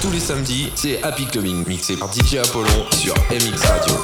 Tous les samedis, c'est Happy Clubbing, mixé par DJ Apollon sur MX Radio.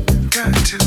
Gratitude.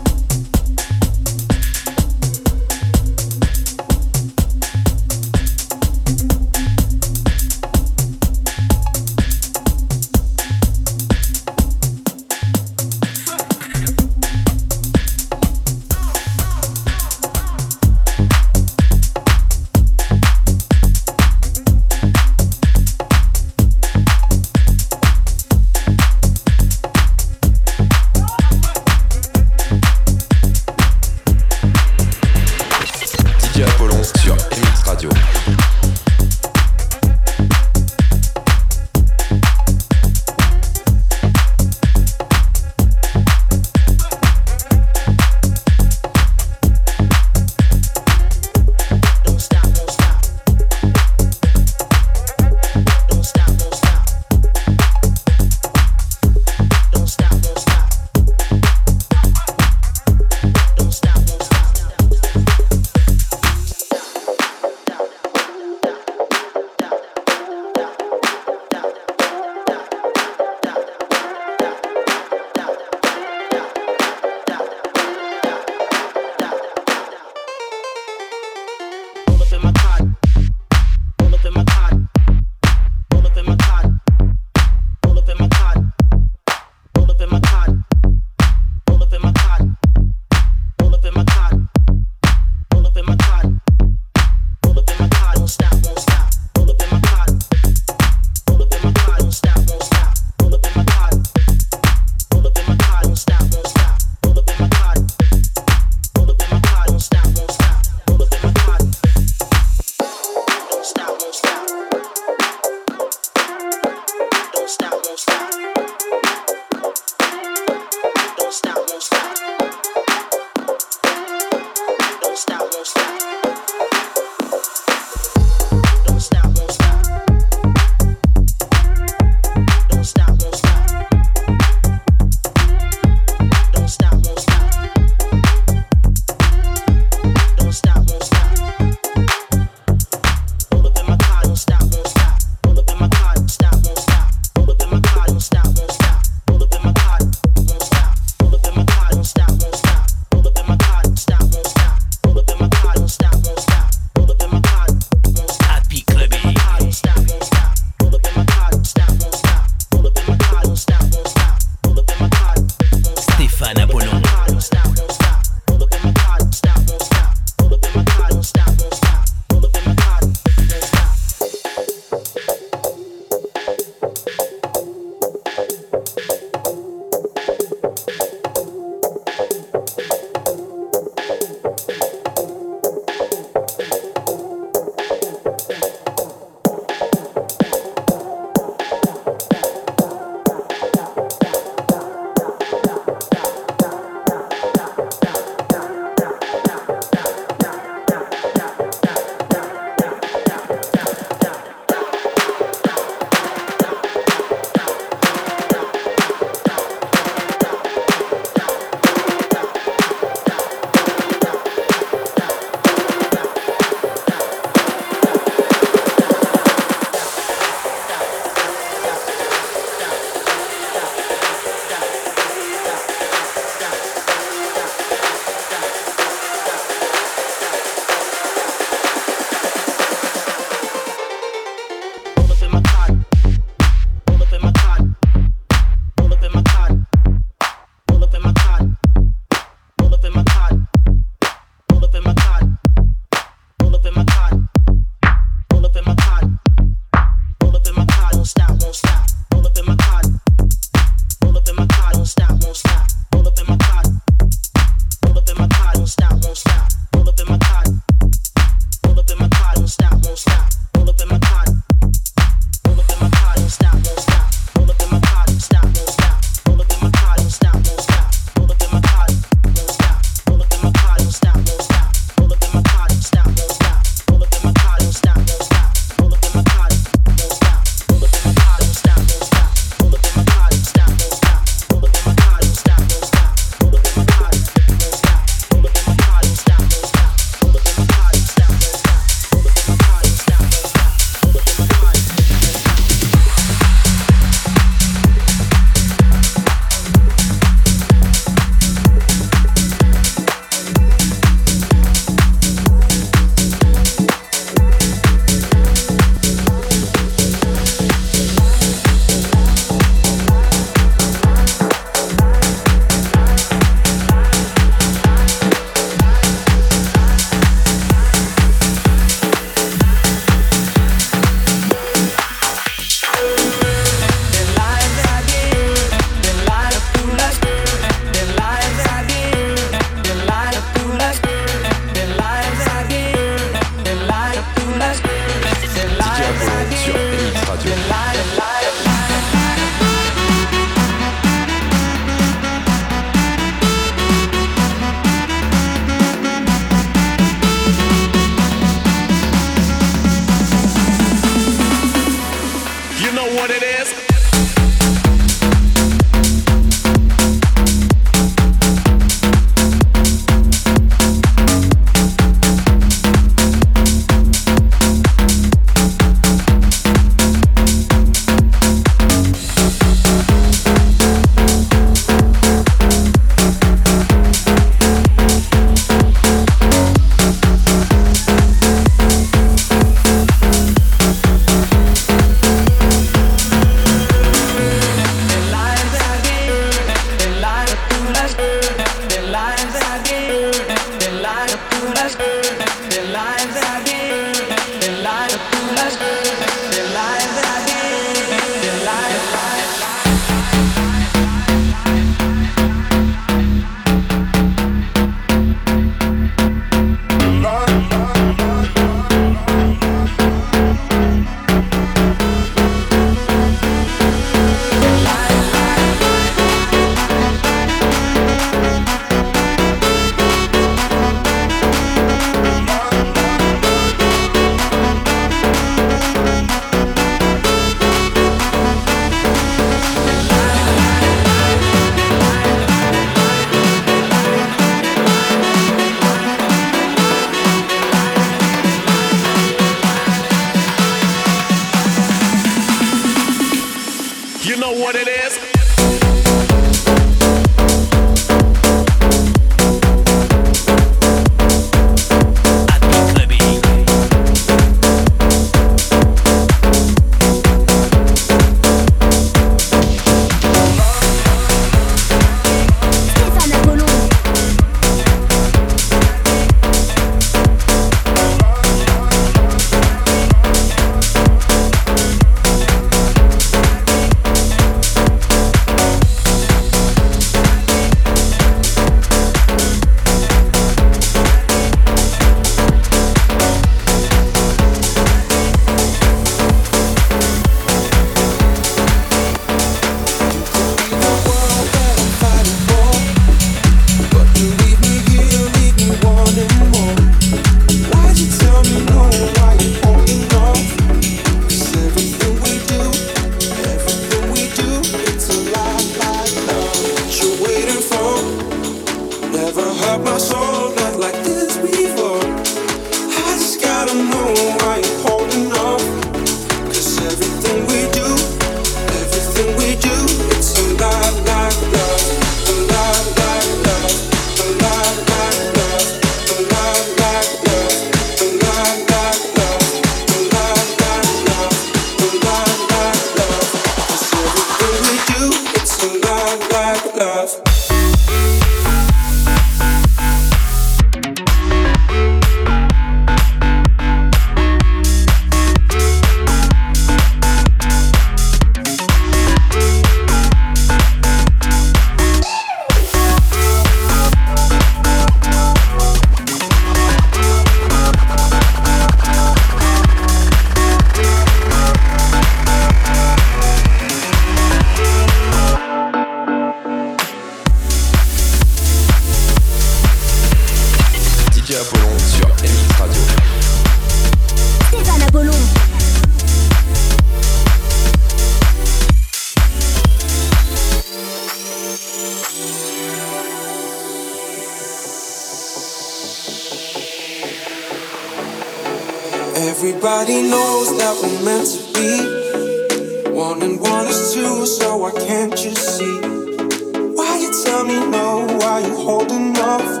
Holding off?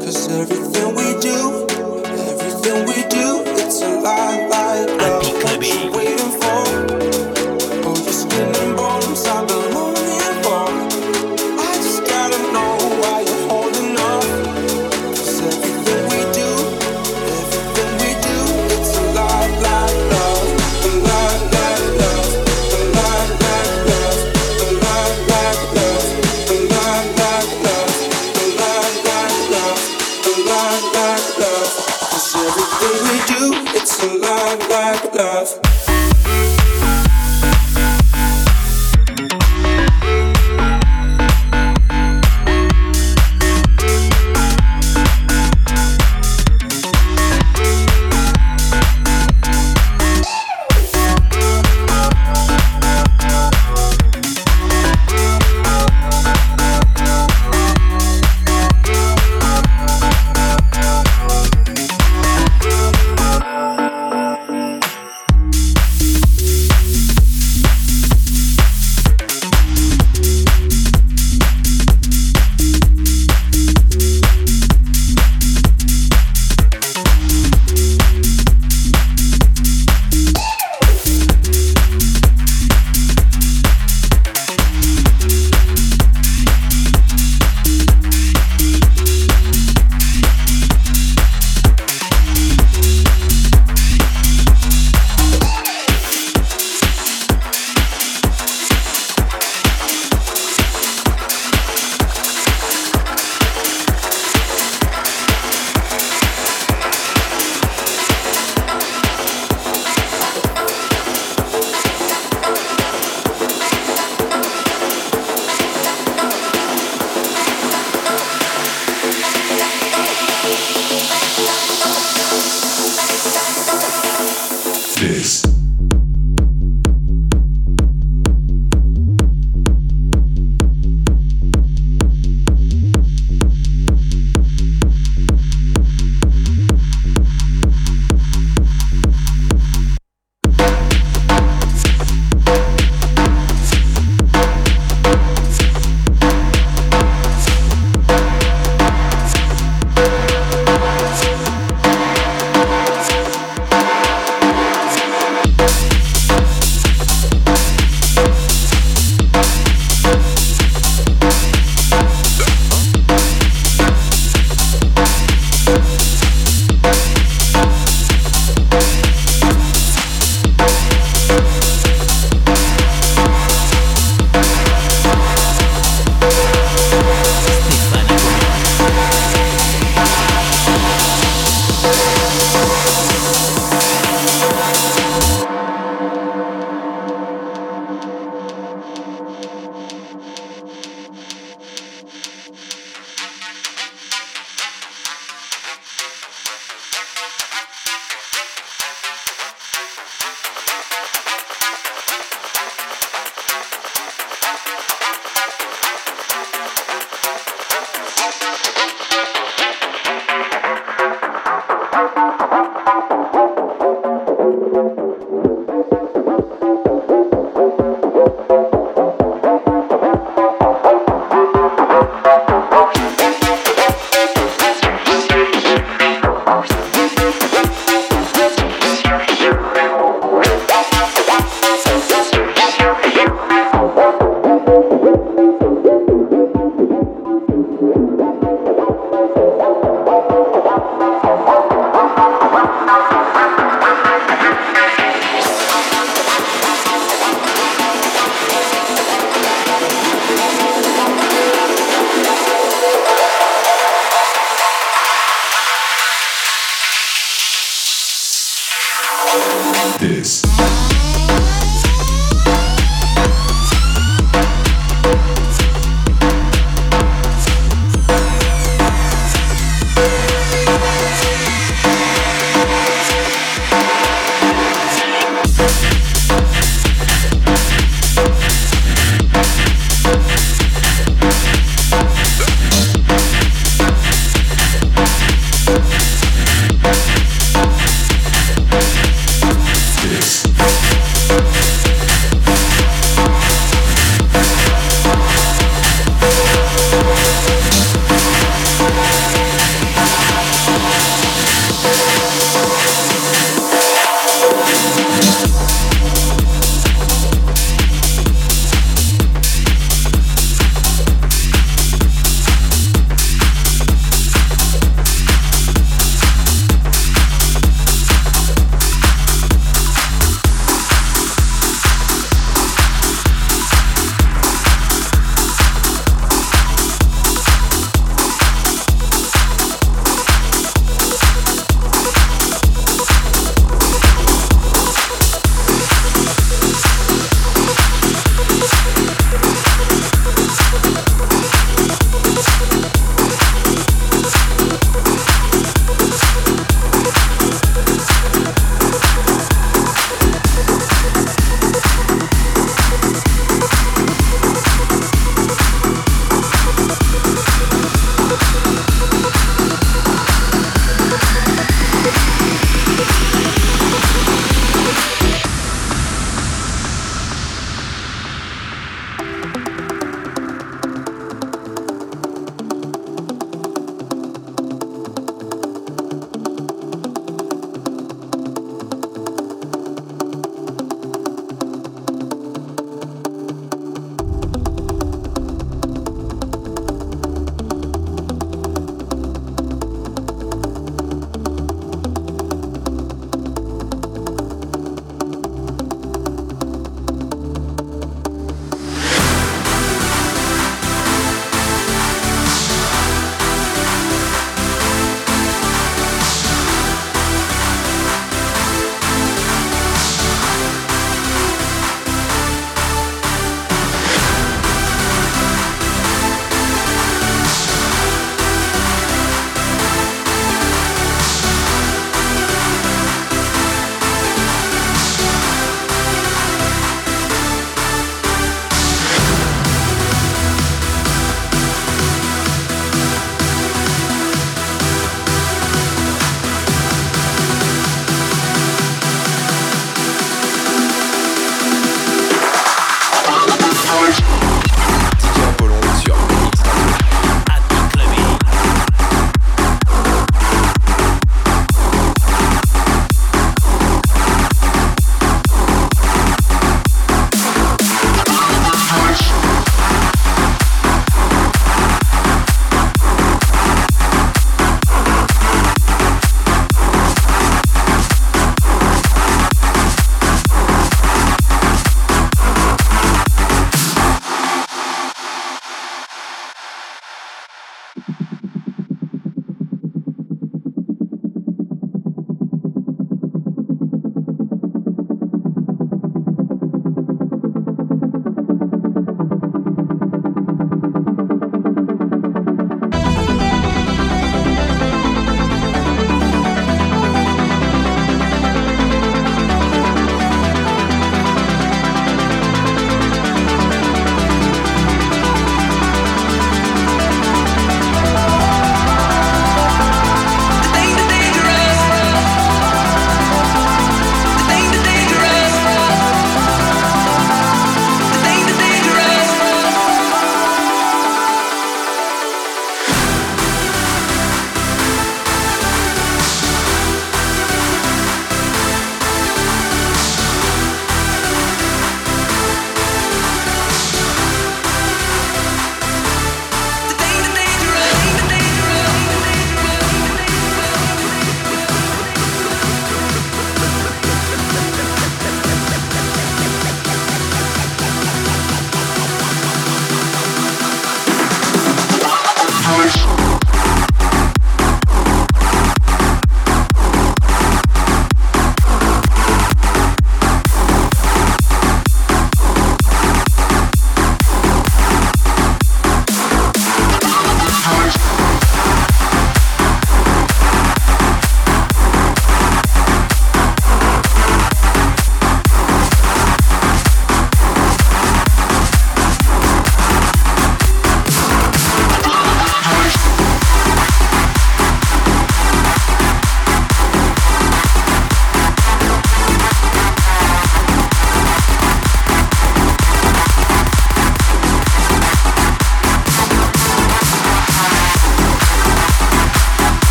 Cause everything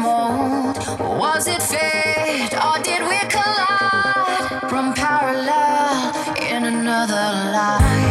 mold. Was it fate or did we collide? Run parallel in another life.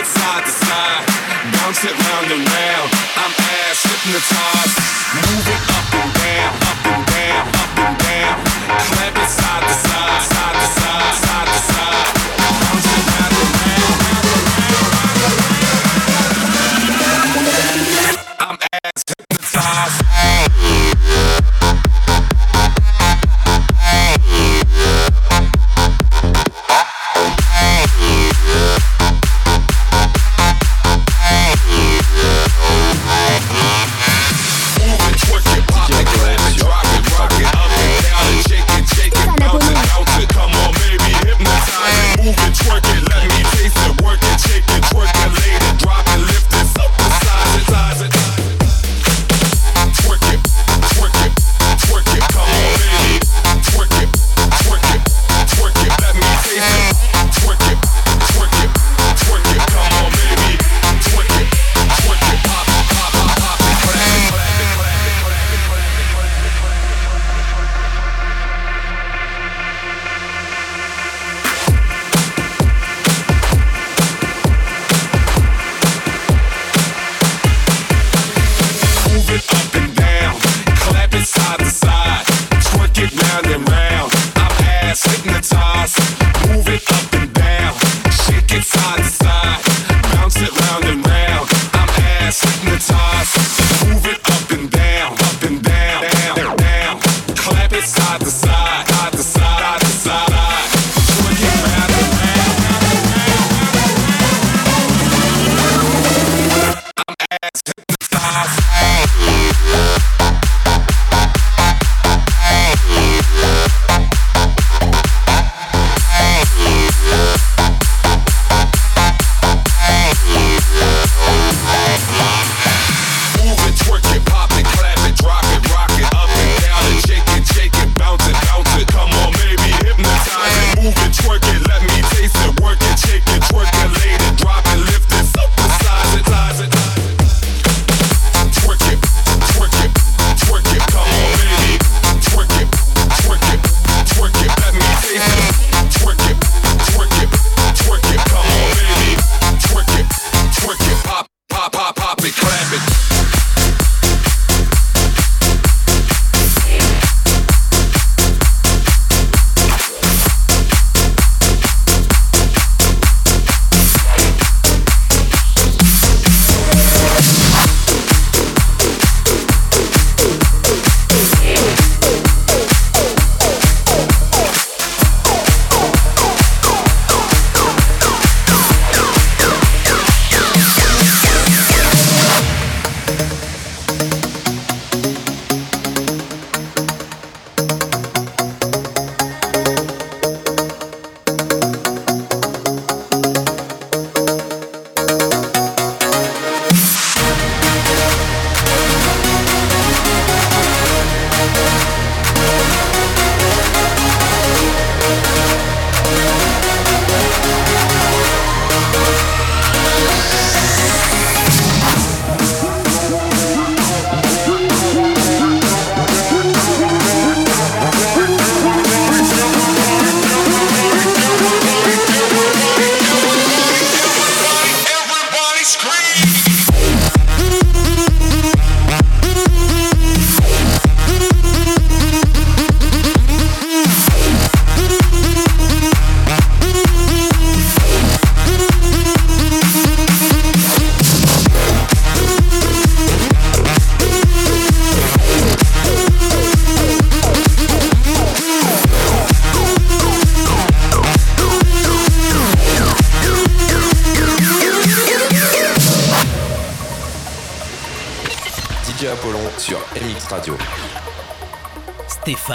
shit side to side, bounce it round and round. I'm ass hypnotized, move it up and down, up and down, up and down. Clap it side to side, side to side, side to side. Bounce it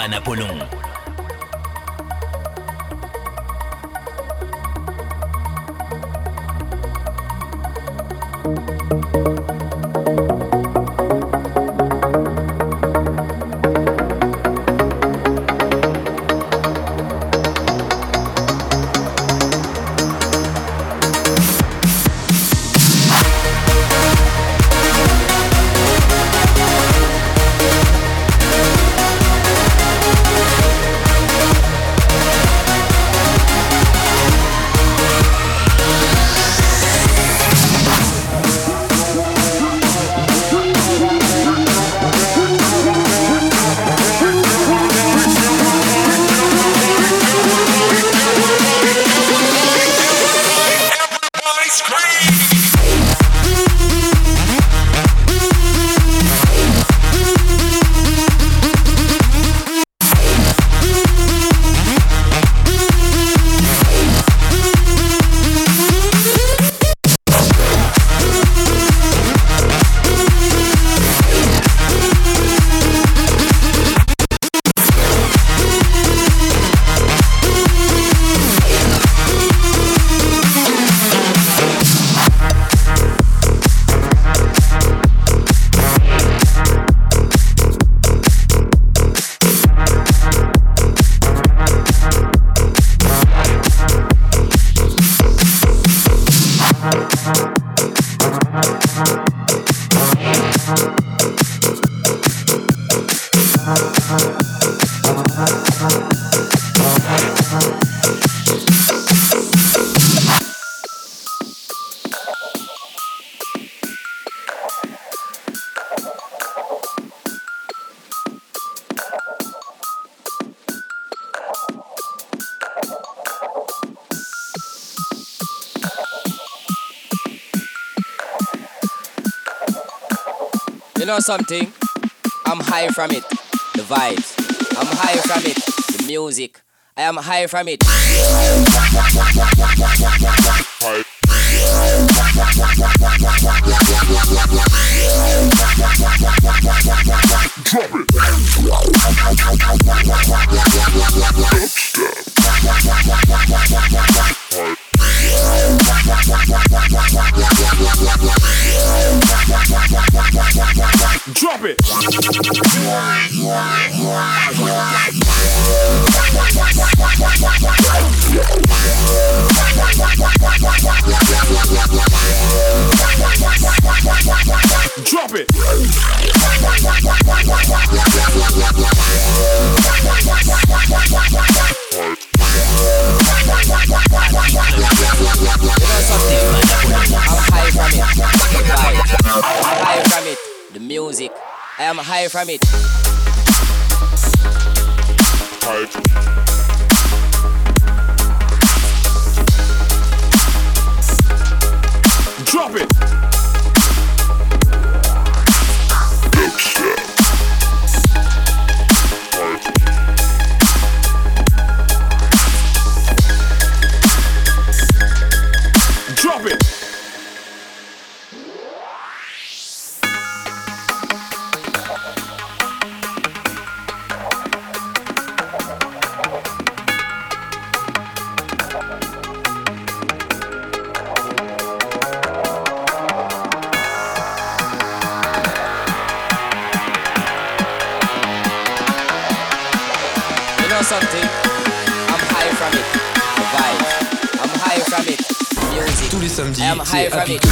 na pulong. Know something? I'm high from it. The vibes. I'm high from it. The music. I am high from it. Drop it. Something? I'm high from I am high from it. Drop samedis, I am high